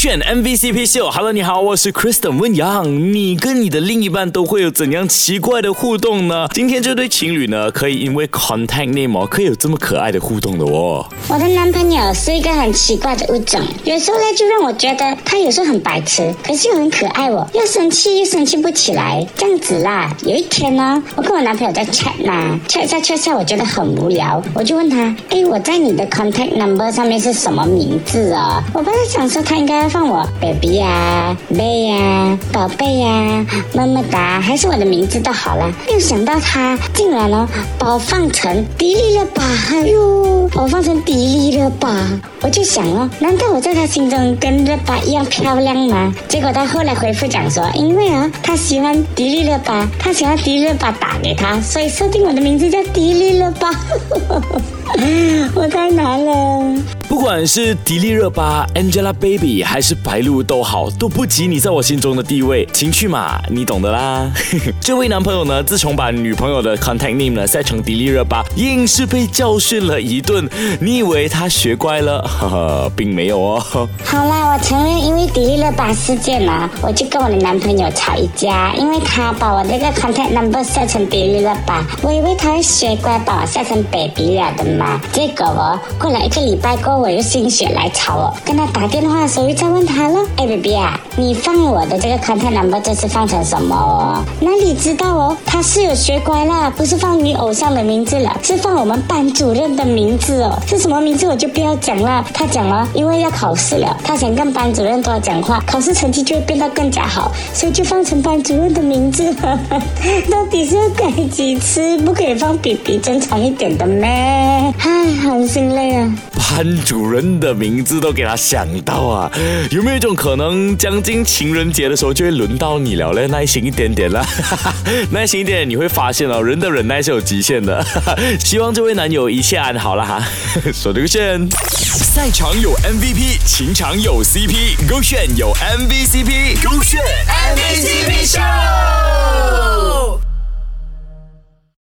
选 MVCp 秀。Hello，你好，我是 Kristen 温阳。你跟你的另一半都会有怎样奇怪的互动呢？今天这对情侣呢，可以因为 contact name 可以有这么可爱的互动的哦。我的男朋友是一个很奇怪的物种，有时候呢就让我觉得他有时候很白痴，可是又很可爱哦。又生气又生气不起来，这样子啦。有一天呢，我跟我男朋友在 chat 嘛，chat 下 chat 下，我觉得很无聊，我就问他，哎，我在你的 contact number 上面是什么名字哦？我本来想说他应该放我 baby 呀、妹呀、宝贝呀、么么哒，还是我的名字都好了。没有想到他竟然呢把我放成迪丽热巴，哎呦，把我放成迪丽热巴，我就想哦，难道我在他心中跟热巴一样漂亮吗？结果他后来回复讲说，因为啊，他喜欢迪丽热巴，他想要迪丽热巴打给他，所以设定我的名字叫迪丽热巴。我太难了。不管是迪丽热巴、Angelababy 还是白鹿都好，都不及你在我心中的地位。情趣嘛，你懂的啦。这位男朋友呢，自从把女朋友的 contact name 呢晒成迪丽热巴，硬是被教训了一顿。你以为他学乖了？呵呵，并没有哦。好啦，我承认，因为迪丽热巴事件呢，我就跟我的男朋友吵一架，因为他把我这个 contact number 晒成迪丽热巴，我以为他会学乖，把我晒成 baby 了的嘛。结果哦，过了一个礼拜过后，我又心血来潮哦，跟他打电话的时候又再问他了，哎，baby 啊，你放我的这个 contact number 这是放成什么哦？哪里知道哦，他是有学乖了，不是放你偶像的名字了，是放我们班主任的名字哦。是什么名字我就不要讲了。他讲了，因为要考试了，他想跟班主任多讲话，考试成绩就会变得更加好，所以就放成班主任的名字。到底是要改几次？不可以放比比正常一点的咩？唉，很心累啊。班主人的名字都给他想到啊，有没有一种可能，将近情人节的时候就会轮到你了嘞？耐心一点点啦，耐心一点，你会发现哦，人的忍耐是有极限的。希望这位男友一切安好了哈。说这个线，赛场有 MVP，情场有 CP，勾选有 MVCp，勾选 MVP。